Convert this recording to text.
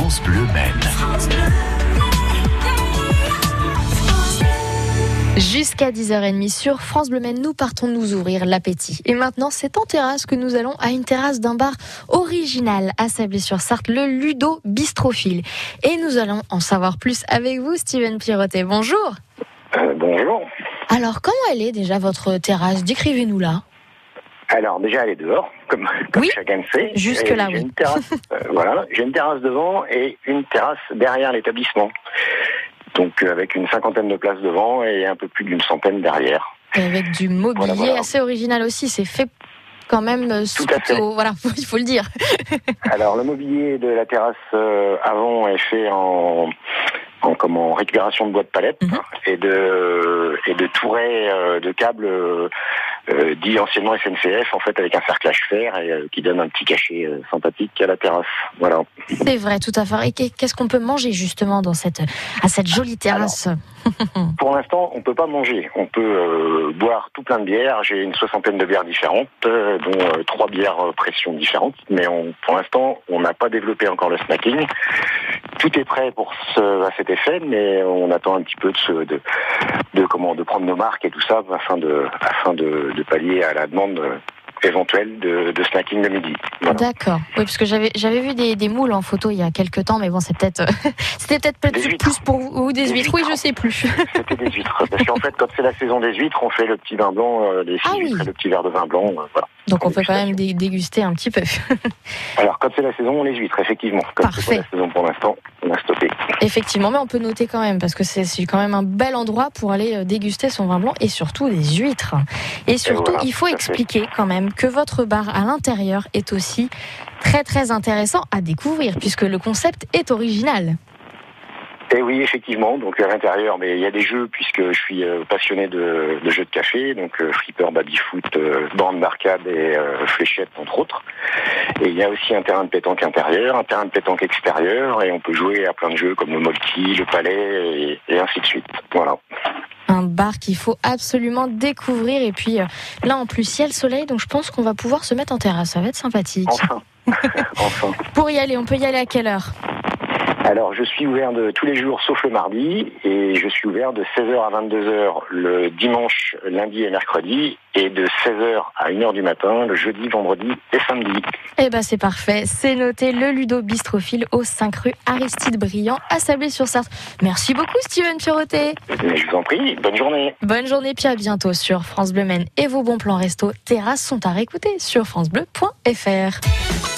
France Bleu Jusqu'à 10h30 sur France Bleu Maine, nous partons nous ouvrir l'appétit. Et maintenant, c'est en terrasse que nous allons à une terrasse d'un bar original à Sablé-sur-Sarthe, le Ludo Bistrophile. Et nous allons en savoir plus avec vous, Steven Pirotet. Bonjour. Euh, bonjour. Alors, comment elle est déjà votre terrasse? Décrivez-nous là. Alors déjà, elle est dehors, comme, comme Oui, chacun le sait. jusque-là, Et j'ai oui. Une terrasse, euh, voilà, j'ai une terrasse devant et une terrasse derrière l'établissement. Donc euh, avec une cinquantaine de places devant et un peu plus d'une centaine derrière. Et avec du mobilier Voilà, voilà. assez original aussi. C'est fait quand même euh, Tout à fait. au- voilà, il faut le dire. Alors le mobilier de la terrasse euh, avant est fait en, récupération de bois de palette Mhm. et de et de tourets euh, de câbles euh, euh, dit anciennement SNCF en fait avec un cerclage fer et euh, qui donne un petit cachet euh, sympathique à la terrasse. Voilà. C'est vrai, tout à fait. Et qu'est- qu'est-ce qu'on peut manger justement dans cette, à cette jolie terrasse? Pour l'instant, on peut pas manger. On peut boire tout plein de bières. J'ai une soixantaine de bières différentes, dont trois bières pression différentes. Mais on, pour l'instant, on n'a pas développé encore le snacking. Tout est prêt pour ce, à cet effet, mais on attend un petit peu de, se, de, de comment de prendre nos marques et tout ça afin de afin de, de pallier à la demande euh, éventuelle de, de snacking de midi. Voilà. D'accord. Oui, parce que j'avais j'avais vu des, des moules en photo il y a quelques temps, mais bon, c'est peut-être c'était peut-être peut plus pour vous ou des, Des huîtres. Oui, je sais plus. C'était des huîtres. Parce qu'en fait, quand c'est la saison des huîtres, on fait le petit vin blanc, euh, les Ah oui. huîtres et le petit verre de vin blanc. euh, voilà. Donc on peut quand même dé- déguster un petit peu. Alors, quand c'est la saison, on les huîtres, effectivement. Comme c'est Parfait. pas la saison pour l'instant, on a stoppé. Effectivement, mais on peut noter quand même parce que c'est quand même un bel endroit pour aller euh, déguster son vin blanc et surtout des huîtres. Et surtout, voilà, il faut fait. expliquer quand même que votre bar à l'intérieur est aussi très très intéressant à découvrir puisque le concept est original. Et oui, effectivement. Donc, à l'intérieur, mais il y a des jeux, puisque je suis euh, passionné de, de jeux de café. Donc, euh, flipper, baby-foot, euh, bande d'arcade et fléchettes, entre autres. Et il y a aussi un terrain de pétanque intérieur, un terrain de pétanque extérieur. Et on peut jouer à plein de jeux comme le molki, le palais et, et ainsi de suite. Voilà. Un bar qu'il faut absolument découvrir et puis là en plus ciel soleil donc je pense qu'on va pouvoir se mettre en terrasse, ça va être sympathique. Enfin. enfin. Pour y aller, on peut y aller à quelle heure? Alors, je suis ouvert de tous les jours sauf le mardi et je suis ouvert de 16h à 22h le dimanche, lundi et mercredi et de 16h à 1h du matin le jeudi, vendredi et samedi. Eh ben c'est parfait, c'est noté le Ludo Bistrophile au 5 rue Aristide Briand à Sablé-sur-Sarthe. Merci beaucoup Steven. Mais je vous en prie, bonne journée. Bonne journée puis à bientôt sur France Bleu Maine et vos bons plans resto terrasses sont à réécouter sur francebleu.fr.